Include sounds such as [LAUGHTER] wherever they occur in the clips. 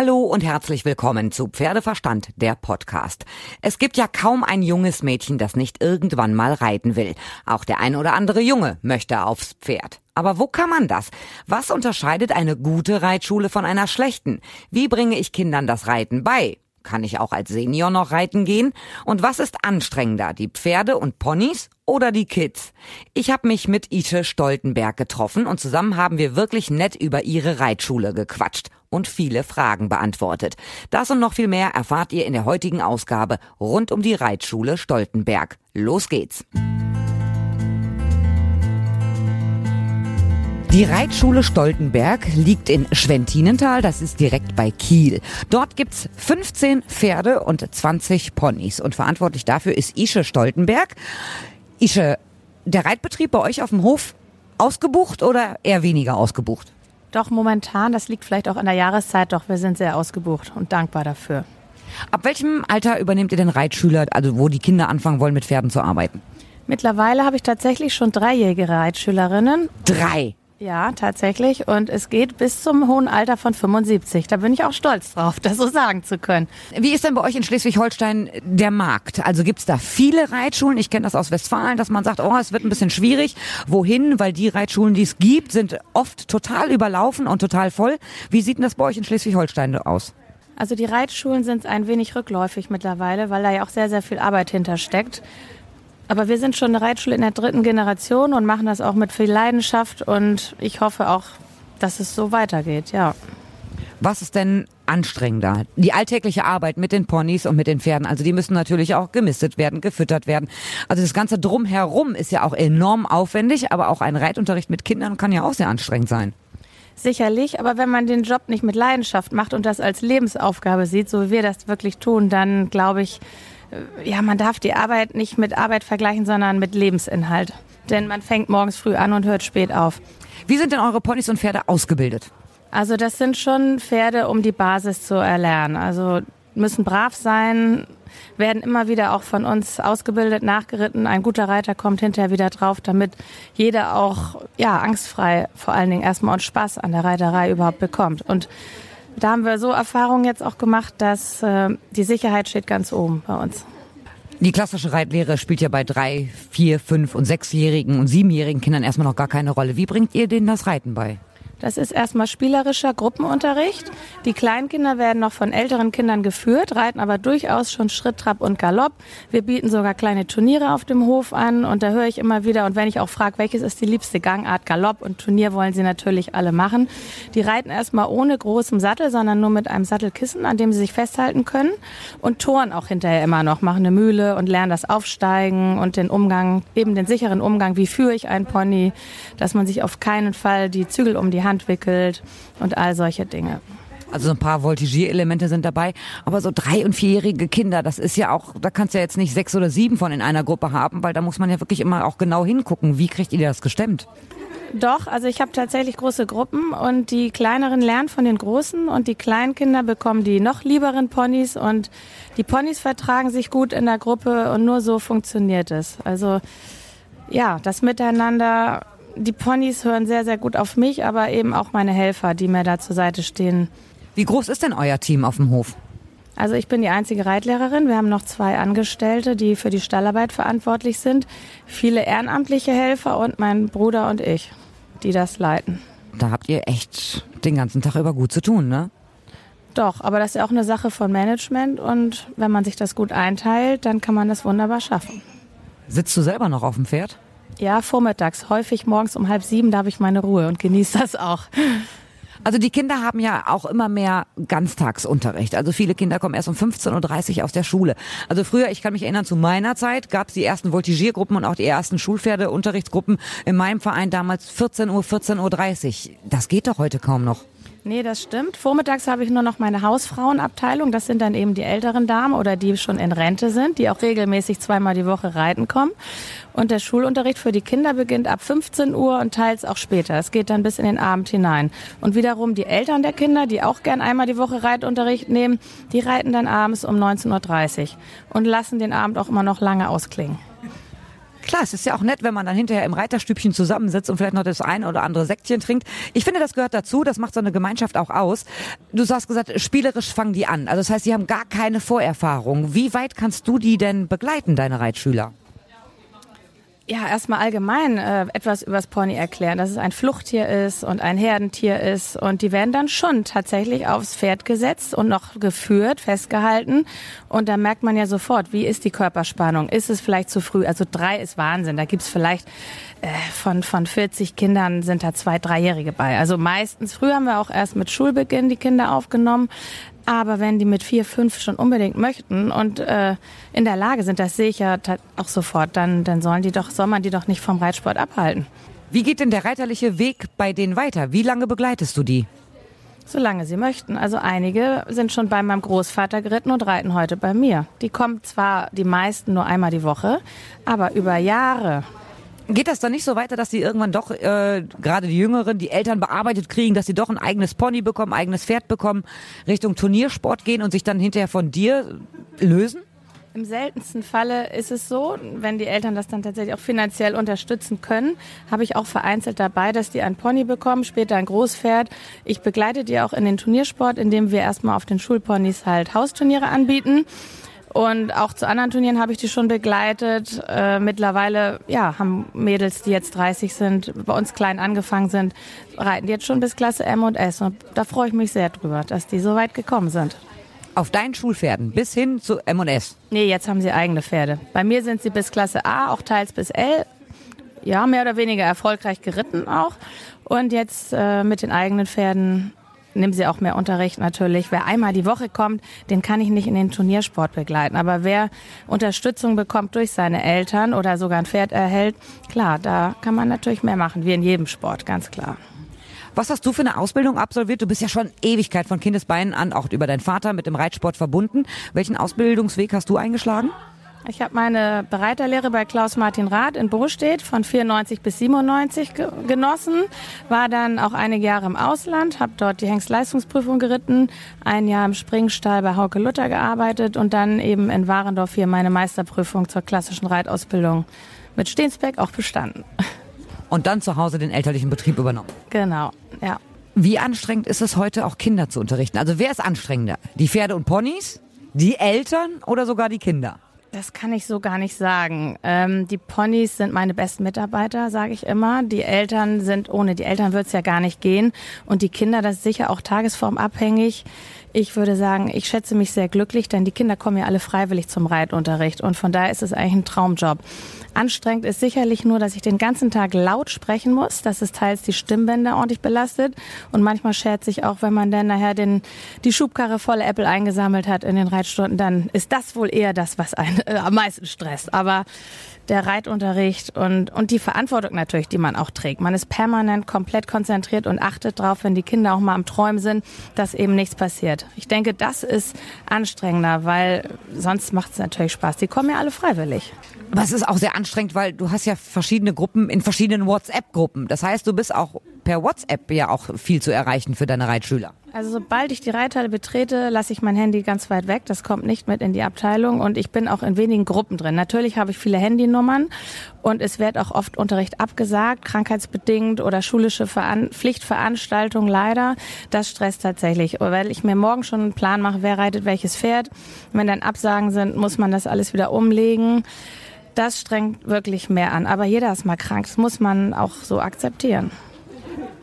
Hallo und herzlich willkommen zu Pferdeverstand, der Podcast. Es gibt ja kaum ein junges Mädchen, das nicht irgendwann mal reiten will. Auch der ein oder andere Junge möchte aufs Pferd. Aber wo kann man das? Was unterscheidet eine gute Reitschule von einer schlechten? Wie bringe ich Kindern das Reiten bei? Kann ich auch als Senior noch reiten gehen? Und was ist anstrengender, die Pferde und Ponys oder die Kids? Ich habe mich mit Ische Stoltenberg getroffen und zusammen haben wir wirklich nett über ihre Reitschule gequatscht und viele Fragen beantwortet. Das und noch viel mehr erfahrt ihr in der heutigen Ausgabe rund um die Reitschule Stoltenberg. Los geht's! Die Reitschule Stoltenberg liegt in Schwentinental, das ist direkt bei Kiel. Dort gibt's 15 Pferde und 20 Ponys und verantwortlich dafür ist Ische Stoltenberg. Ische, der Reitbetrieb bei euch auf dem Hof ausgebucht oder eher weniger ausgebucht? Doch momentan, das liegt vielleicht auch an der Jahreszeit, doch wir sind sehr ausgebucht und dankbar dafür. Ab welchem Alter übernehmt ihr denn Reitschüler, also wo die Kinder anfangen wollen, mit Pferden zu arbeiten? Mittlerweile habe ich tatsächlich schon dreijährige Reitschülerinnen. Drei. Ja, tatsächlich. Und es geht bis zum hohen Alter von 75. Da bin ich auch stolz drauf, das so sagen zu können. Wie ist denn bei euch in Schleswig-Holstein der Markt? Also gibt's da viele Reitschulen? Ich kenne das aus Westfalen, dass man sagt, oh, es wird ein bisschen schwierig. Wohin? Weil die Reitschulen, die es gibt, sind oft total überlaufen und total voll. Wie sieht denn das bei euch in Schleswig-Holstein aus? Also die Reitschulen sind ein wenig rückläufig mittlerweile, weil da ja auch sehr, sehr viel Arbeit hintersteckt. Aber wir sind schon eine Reitschule in der dritten Generation und machen das auch mit viel Leidenschaft und ich hoffe auch, dass es so weitergeht, ja. Was ist denn anstrengender? Die alltägliche Arbeit mit den Ponys und mit den Pferden. Also die müssen natürlich auch gemistet werden, gefüttert werden. Also das ganze drumherum ist ja auch enorm aufwendig, aber auch ein Reitunterricht mit Kindern kann ja auch sehr anstrengend sein. Sicherlich, aber wenn man den Job nicht mit Leidenschaft macht und das als Lebensaufgabe sieht, so wie wir das wirklich tun, dann glaube ich, ja, man darf die Arbeit nicht mit Arbeit vergleichen, sondern mit Lebensinhalt. Denn man fängt morgens früh an und hört spät auf. Wie sind denn eure Ponys und Pferde ausgebildet? Also das sind schon Pferde, um die Basis zu erlernen. Also müssen brav sein, werden immer wieder auch von uns ausgebildet, nachgeritten. Ein guter Reiter kommt hinterher wieder drauf, damit jeder auch ja angstfrei vor allen Dingen erstmal und Spaß an der Reiterei überhaupt bekommt. Und da haben wir so Erfahrungen jetzt auch gemacht, dass äh, die Sicherheit steht ganz oben bei uns. Die klassische Reitlehre spielt ja bei drei, vier, fünf und sechsjährigen und siebenjährigen Kindern erstmal noch gar keine Rolle. Wie bringt ihr denen das Reiten bei? Das ist erstmal spielerischer Gruppenunterricht. Die Kleinkinder werden noch von älteren Kindern geführt, reiten aber durchaus schon Schritt, Trab und Galopp. Wir bieten sogar kleine Turniere auf dem Hof an und da höre ich immer wieder und wenn ich auch frage, welches ist die liebste Gangart, Galopp und Turnier wollen sie natürlich alle machen. Die reiten erstmal ohne großem Sattel, sondern nur mit einem Sattelkissen, an dem sie sich festhalten können und toren auch hinterher immer noch, machen eine Mühle und lernen das Aufsteigen und den Umgang, eben den sicheren Umgang, wie führe ich ein Pony, dass man sich auf keinen Fall die Zügel um die Hand wickelt und all solche Dinge. Also so ein paar Voltigierelemente sind dabei. Aber so drei- und vierjährige Kinder, das ist ja auch, da kannst du ja jetzt nicht sechs oder sieben von in einer Gruppe haben, weil da muss man ja wirklich immer auch genau hingucken. Wie kriegt ihr das gestemmt? Doch, also ich habe tatsächlich große Gruppen und die kleineren lernen von den großen und die Kleinkinder bekommen die noch lieberen Ponys und die Ponys vertragen sich gut in der Gruppe und nur so funktioniert es. Also ja, das Miteinander die Ponys hören sehr, sehr gut auf mich, aber eben auch meine Helfer, die mir da zur Seite stehen. Wie groß ist denn euer Team auf dem Hof? Also ich bin die einzige Reitlehrerin. Wir haben noch zwei Angestellte, die für die Stallarbeit verantwortlich sind. Viele ehrenamtliche Helfer und mein Bruder und ich, die das leiten. Da habt ihr echt den ganzen Tag über gut zu tun, ne? Doch, aber das ist ja auch eine Sache von Management und wenn man sich das gut einteilt, dann kann man das wunderbar schaffen. Sitzt du selber noch auf dem Pferd? Ja, vormittags. Häufig morgens um halb sieben, da habe ich meine Ruhe und genieße das auch. Also die Kinder haben ja auch immer mehr Ganztagsunterricht. Also viele Kinder kommen erst um 15.30 Uhr aus der Schule. Also früher, ich kann mich erinnern, zu meiner Zeit gab es die ersten Voltigiergruppen und auch die ersten Schulpferdeunterrichtsgruppen in meinem Verein damals 14 Uhr, 14.30 Uhr. Das geht doch heute kaum noch. Nee, das stimmt. Vormittags habe ich nur noch meine Hausfrauenabteilung. Das sind dann eben die älteren Damen oder die schon in Rente sind, die auch regelmäßig zweimal die Woche reiten kommen. Und der Schulunterricht für die Kinder beginnt ab 15 Uhr und teils auch später. Es geht dann bis in den Abend hinein. Und wiederum die Eltern der Kinder, die auch gern einmal die Woche Reitunterricht nehmen, die reiten dann abends um 19.30 Uhr und lassen den Abend auch immer noch lange ausklingen. Klar, es ist ja auch nett, wenn man dann hinterher im Reiterstübchen zusammensitzt und vielleicht noch das eine oder andere Säckchen trinkt. Ich finde, das gehört dazu, das macht so eine Gemeinschaft auch aus. Du hast gesagt, spielerisch fangen die an. Also das heißt, sie haben gar keine Vorerfahrung. Wie weit kannst du die denn begleiten, deine Reitschüler? Ja, erstmal allgemein äh, etwas übers Pony erklären, dass es ein Fluchttier ist und ein Herdentier ist. Und die werden dann schon tatsächlich aufs Pferd gesetzt und noch geführt, festgehalten. Und da merkt man ja sofort, wie ist die Körperspannung, ist es vielleicht zu früh, also drei ist Wahnsinn, da gibt's vielleicht äh, von, von 40 Kindern sind da zwei, dreijährige bei, also meistens, früher haben wir auch erst mit Schulbeginn die Kinder aufgenommen, aber wenn die mit vier, fünf schon unbedingt möchten und äh, in der Lage sind, das sehe ich ja auch sofort, dann, dann sollen die doch, soll man die doch nicht vom Reitsport abhalten. Wie geht denn der reiterliche Weg bei denen weiter? Wie lange begleitest du die? Solange sie möchten. Also einige sind schon bei meinem Großvater geritten und reiten heute bei mir. Die kommen zwar die meisten nur einmal die Woche, aber über Jahre Geht das dann nicht so weiter, dass sie irgendwann doch, äh, gerade die Jüngeren, die Eltern bearbeitet kriegen, dass sie doch ein eigenes Pony bekommen, eigenes Pferd bekommen, Richtung Turniersport gehen und sich dann hinterher von dir lösen? Im seltensten Falle ist es so, wenn die Eltern das dann tatsächlich auch finanziell unterstützen können, habe ich auch vereinzelt dabei, dass die ein Pony bekommen, später ein Großpferd. Ich begleite die auch in den Turniersport, indem wir erstmal auf den Schulponys halt Hausturniere anbieten. Und auch zu anderen Turnieren habe ich die schon begleitet. Äh, mittlerweile ja, haben Mädels, die jetzt 30 sind, bei uns klein angefangen sind, reiten die jetzt schon bis Klasse M und S. Und da freue ich mich sehr drüber, dass die so weit gekommen sind. Auf deinen Schulpferden bis hin zu M und S? Nee, jetzt haben sie eigene Pferde. Bei mir sind sie bis Klasse A, auch teils bis L. Ja, mehr oder weniger erfolgreich geritten auch. Und jetzt äh, mit den eigenen Pferden nehmen sie auch mehr Unterricht natürlich. Wer einmal die Woche kommt, den kann ich nicht in den Turniersport begleiten. Aber wer Unterstützung bekommt durch seine Eltern oder sogar ein Pferd erhält, klar, da kann man natürlich mehr machen, wie in jedem Sport, ganz klar. Was hast du für eine Ausbildung absolviert? Du bist ja schon Ewigkeit von Kindesbeinen an, auch über deinen Vater mit dem Reitsport verbunden. Welchen Ausbildungsweg hast du eingeschlagen? Ich habe meine Bereiterlehre bei Klaus Martin Rath in Bostedt von 94 bis 97 genossen, war dann auch einige Jahre im Ausland, habe dort die Hengstleistungsprüfung geritten, ein Jahr im Springstall bei Hauke Luther gearbeitet und dann eben in Warendorf hier meine Meisterprüfung zur klassischen Reitausbildung mit Stehensbeck auch bestanden. [LAUGHS] Und dann zu Hause den elterlichen Betrieb übernommen. Genau, ja. Wie anstrengend ist es heute auch Kinder zu unterrichten? Also wer ist anstrengender? Die Pferde und Ponys? Die Eltern oder sogar die Kinder? Das kann ich so gar nicht sagen. Ähm, die Ponys sind meine besten Mitarbeiter, sage ich immer. Die Eltern sind, ohne die Eltern wird es ja gar nicht gehen. Und die Kinder, das ist sicher auch tagesformabhängig. Ich würde sagen, ich schätze mich sehr glücklich, denn die Kinder kommen ja alle freiwillig zum Reitunterricht. Und von daher ist es eigentlich ein Traumjob. Anstrengend ist sicherlich nur, dass ich den ganzen Tag laut sprechen muss, dass es teils die Stimmbänder ordentlich belastet. Und manchmal schert sich auch, wenn man dann nachher den, die Schubkarre volle Apple eingesammelt hat in den Reitstunden, dann ist das wohl eher das, was einen äh, am meisten stresst. Aber der Reitunterricht und, und die Verantwortung natürlich, die man auch trägt. Man ist permanent komplett konzentriert und achtet darauf, wenn die Kinder auch mal am Träumen sind, dass eben nichts passiert. Ich denke, das ist anstrengender, weil sonst macht es natürlich Spaß. Die kommen ja alle freiwillig. Aber es ist auch sehr anstrengend, weil du hast ja verschiedene Gruppen in verschiedenen WhatsApp-Gruppen. Das heißt, du bist auch per WhatsApp ja auch viel zu erreichen für deine Reitschüler. Also sobald ich die Reithalle betrete, lasse ich mein Handy ganz weit weg. Das kommt nicht mit in die Abteilung und ich bin auch in wenigen Gruppen drin. Natürlich habe ich viele Handynummern und es wird auch oft Unterricht abgesagt, krankheitsbedingt oder schulische Veran Pflichtveranstaltungen leider. Das stresst tatsächlich, weil ich mir morgen schon einen Plan mache, wer reitet welches Pferd. Wenn dann Absagen sind, muss man das alles wieder umlegen. Das strengt wirklich mehr an. Aber jeder ist mal krank. Das muss man auch so akzeptieren.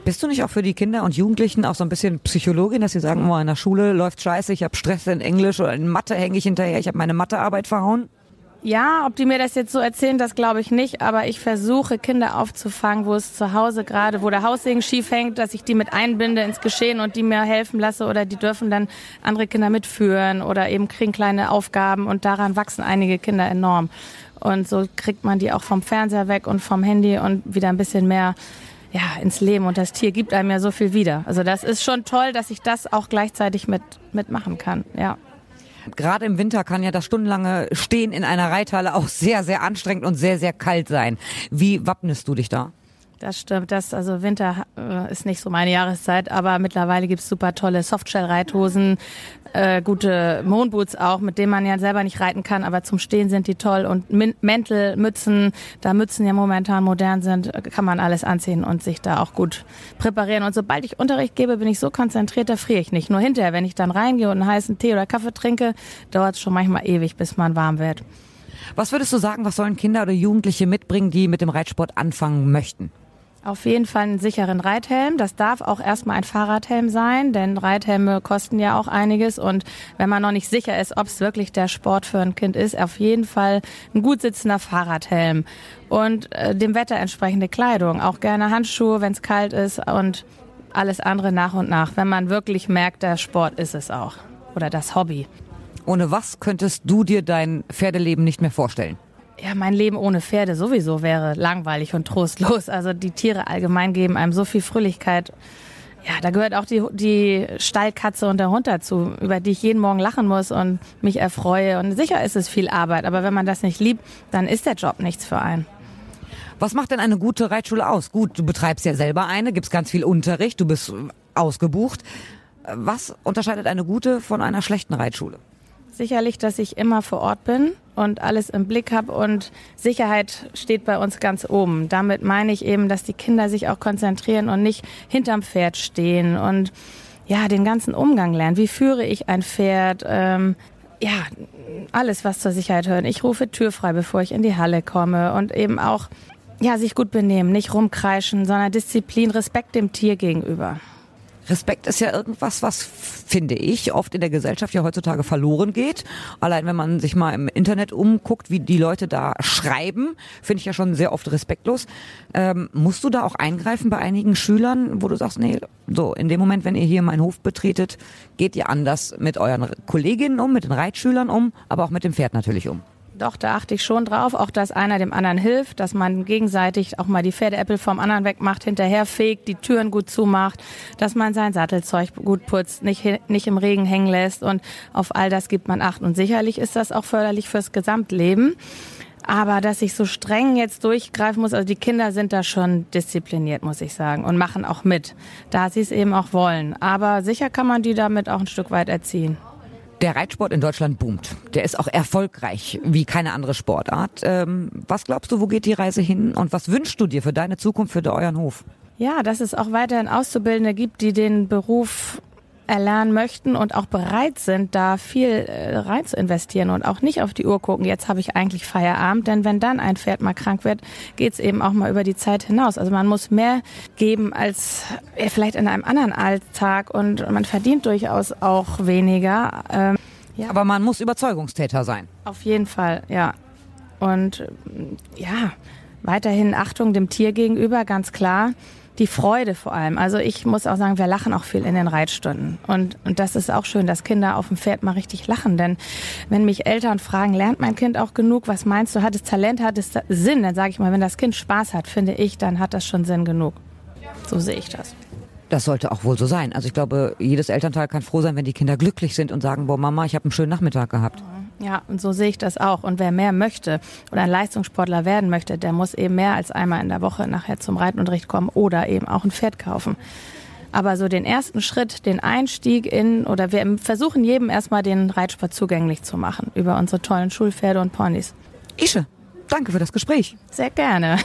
Bist du nicht auch für die Kinder und Jugendlichen auch so ein bisschen Psychologin, dass sie sagen, oh, in der Schule läuft scheiße, ich habe Stress in Englisch oder in Mathe hänge ich hinterher, ich habe meine Mathearbeit verhauen? Ja, ob die mir das jetzt so erzählen, das glaube ich nicht. Aber ich versuche, Kinder aufzufangen, wo es zu Hause gerade, wo der Haussegen schief hängt, dass ich die mit einbinde ins Geschehen und die mir helfen lasse oder die dürfen dann andere Kinder mitführen oder eben kriegen kleine Aufgaben und daran wachsen einige Kinder enorm. Und so kriegt man die auch vom Fernseher weg und vom Handy und wieder ein bisschen mehr ja, ins Leben und das Tier gibt einem ja so viel wieder. Also das ist schon toll, dass ich das auch gleichzeitig mit mitmachen kann. Ja. Gerade im Winter kann ja das stundenlange Stehen in einer Reithalle auch sehr, sehr anstrengend und sehr, sehr kalt sein. Wie wappnest du dich da? Das stimmt. Das, also Winter äh, ist nicht so meine Jahreszeit, aber mittlerweile gibt's super tolle Softshell-Reithosen, äh, gute Moonboots auch, mit denen man ja selber nicht reiten kann, aber zum Stehen sind die toll. Und Mäntel, Mützen, da Mützen ja momentan modern sind, kann man alles anziehen und sich da auch gut präparieren. Und sobald ich Unterricht gebe, bin ich so konzentriert, da friere ich nicht. Nur hinterher, wenn ich dann reingehe und einen heißen Tee oder Kaffee trinke, dauert es schon manchmal ewig, bis man warm wird. Was würdest du sagen, was sollen Kinder oder Jugendliche mitbringen, die mit dem Reitsport anfangen möchten? Auf jeden Fall einen sicheren Reithelm. Das darf auch erstmal ein Fahrradhelm sein, denn Reithelme kosten ja auch einiges. Und wenn man noch nicht sicher ist, ob es wirklich der Sport für ein Kind ist, auf jeden Fall ein gut sitzender Fahrradhelm. Und äh, dem Wetter entsprechende Kleidung. Auch gerne Handschuhe, wenn es kalt ist und alles andere nach und nach, wenn man wirklich merkt, der Sport ist es auch. Oder das Hobby. Ohne was könntest du dir dein Pferdeleben nicht mehr vorstellen? Ja, mein Leben ohne Pferde sowieso wäre langweilig und trostlos. Also die Tiere allgemein geben einem so viel Fröhlichkeit. Ja, da gehört auch die, die Stallkatze und der Hund dazu, über die ich jeden Morgen lachen muss und mich erfreue. Und sicher ist es viel Arbeit, aber wenn man das nicht liebt, dann ist der Job nichts für einen. Was macht denn eine gute Reitschule aus? Gut, du betreibst ja selber eine, gibst ganz viel Unterricht, du bist ausgebucht. Was unterscheidet eine gute von einer schlechten Reitschule? Sicherlich, dass ich immer vor Ort bin und alles im Blick habe und Sicherheit steht bei uns ganz oben. Damit meine ich eben, dass die Kinder sich auch konzentrieren und nicht hinterm Pferd stehen und ja, den ganzen Umgang lernen. Wie führe ich ein Pferd? Ähm, ja, alles, was zur Sicherheit hören. Ich rufe Tür frei, bevor ich in die Halle komme und eben auch ja, sich gut benehmen, nicht rumkreischen, sondern Disziplin, Respekt dem Tier gegenüber. Respekt ist ja irgendwas, was, finde ich, oft in der Gesellschaft ja heutzutage verloren geht. Allein wenn man sich mal im Internet umguckt, wie die Leute da schreiben, finde ich ja schon sehr oft respektlos. Ähm, musst du da auch eingreifen bei einigen Schülern, wo du sagst, nee, so, in dem Moment, wenn ihr hier meinen Hof betretet, geht ihr anders mit euren Kolleginnen um, mit den Reitschülern um, aber auch mit dem Pferd natürlich um. Doch, da achte ich schon drauf, auch dass einer dem anderen hilft, dass man gegenseitig auch mal die Pferdeäppel vom anderen wegmacht, hinterher fegt, die Türen gut zumacht, dass man sein Sattelzeug gut putzt, nicht, nicht im Regen hängen lässt und auf all das gibt man Acht. Und sicherlich ist das auch förderlich fürs Gesamtleben. Aber dass ich so streng jetzt durchgreifen muss, also die Kinder sind da schon diszipliniert, muss ich sagen, und machen auch mit, da sie es eben auch wollen. Aber sicher kann man die damit auch ein Stück weit erziehen. Der Reitsport in Deutschland boomt. Der ist auch erfolgreich wie keine andere Sportart. Ähm, was glaubst du, wo geht die Reise hin und was wünschst du dir für deine Zukunft, für euren Hof? Ja, dass es auch weiterhin Auszubildende gibt, die den Beruf erlernen möchten und auch bereit sind, da viel äh, rein zu investieren und auch nicht auf die Uhr gucken, jetzt habe ich eigentlich Feierabend, denn wenn dann ein Pferd mal krank wird, geht es eben auch mal über die Zeit hinaus. Also man muss mehr geben als vielleicht in einem anderen Alltag und man verdient durchaus auch weniger. Ähm, ja. Aber man muss Überzeugungstäter sein. Auf jeden Fall, ja. Und ja, weiterhin Achtung dem Tier gegenüber, ganz klar die Freude vor allem. Also ich muss auch sagen, wir lachen auch viel in den Reitstunden. Und, und das ist auch schön, dass Kinder auf dem Pferd mal richtig lachen. Denn wenn mich Eltern fragen, lernt mein Kind auch genug? Was meinst du? Hat es Talent? Hat es Sinn? Dann sage ich mal, wenn das Kind Spaß hat, finde ich, dann hat das schon Sinn genug. So sehe ich das. Das sollte auch wohl so sein. Also ich glaube, jedes Elternteil kann froh sein, wenn die Kinder glücklich sind und sagen, boah Mama, ich habe einen schönen Nachmittag gehabt. Ja, und so sehe ich das auch. Und wer mehr möchte oder ein Leistungssportler werden möchte, der muss eben mehr als einmal in der Woche nachher zum Reitenunterricht kommen oder eben auch ein Pferd kaufen. Aber so den ersten Schritt, den Einstieg in, oder wir versuchen jedem erstmal den Reitsport zugänglich zu machen über unsere tollen Schulpferde und Ponys. Ische, danke für das Gespräch. Sehr gerne.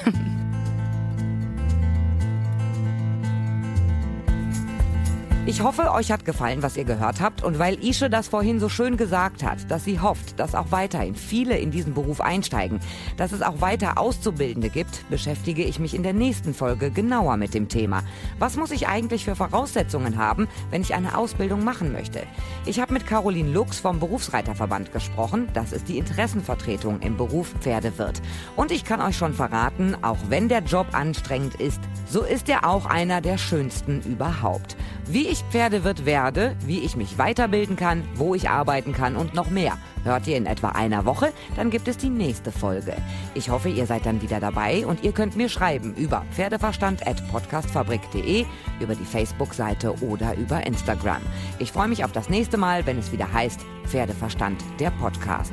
Ich hoffe, euch hat gefallen, was ihr gehört habt. Und weil Ische das vorhin so schön gesagt hat, dass sie hofft, dass auch weiterhin viele in diesen Beruf einsteigen, dass es auch weiter Auszubildende gibt, beschäftige ich mich in der nächsten Folge genauer mit dem Thema. Was muss ich eigentlich für Voraussetzungen haben, wenn ich eine Ausbildung machen möchte? Ich habe mit Caroline Lux vom Berufsreiterverband gesprochen. Das ist die Interessenvertretung im Beruf Pferdewirt. Und ich kann euch schon verraten, auch wenn der Job anstrengend ist, so ist er auch einer der schönsten überhaupt. Wie ich Pferdewirt werde, wie ich mich weiterbilden kann, wo ich arbeiten kann und noch mehr. Hört ihr in etwa einer Woche, dann gibt es die nächste Folge. Ich hoffe, ihr seid dann wieder dabei und ihr könnt mir schreiben über pferdeverstand.podcastfabrik.de, über die Facebook-Seite oder über Instagram. Ich freue mich auf das nächste Mal, wenn es wieder heißt Pferdeverstand, der Podcast.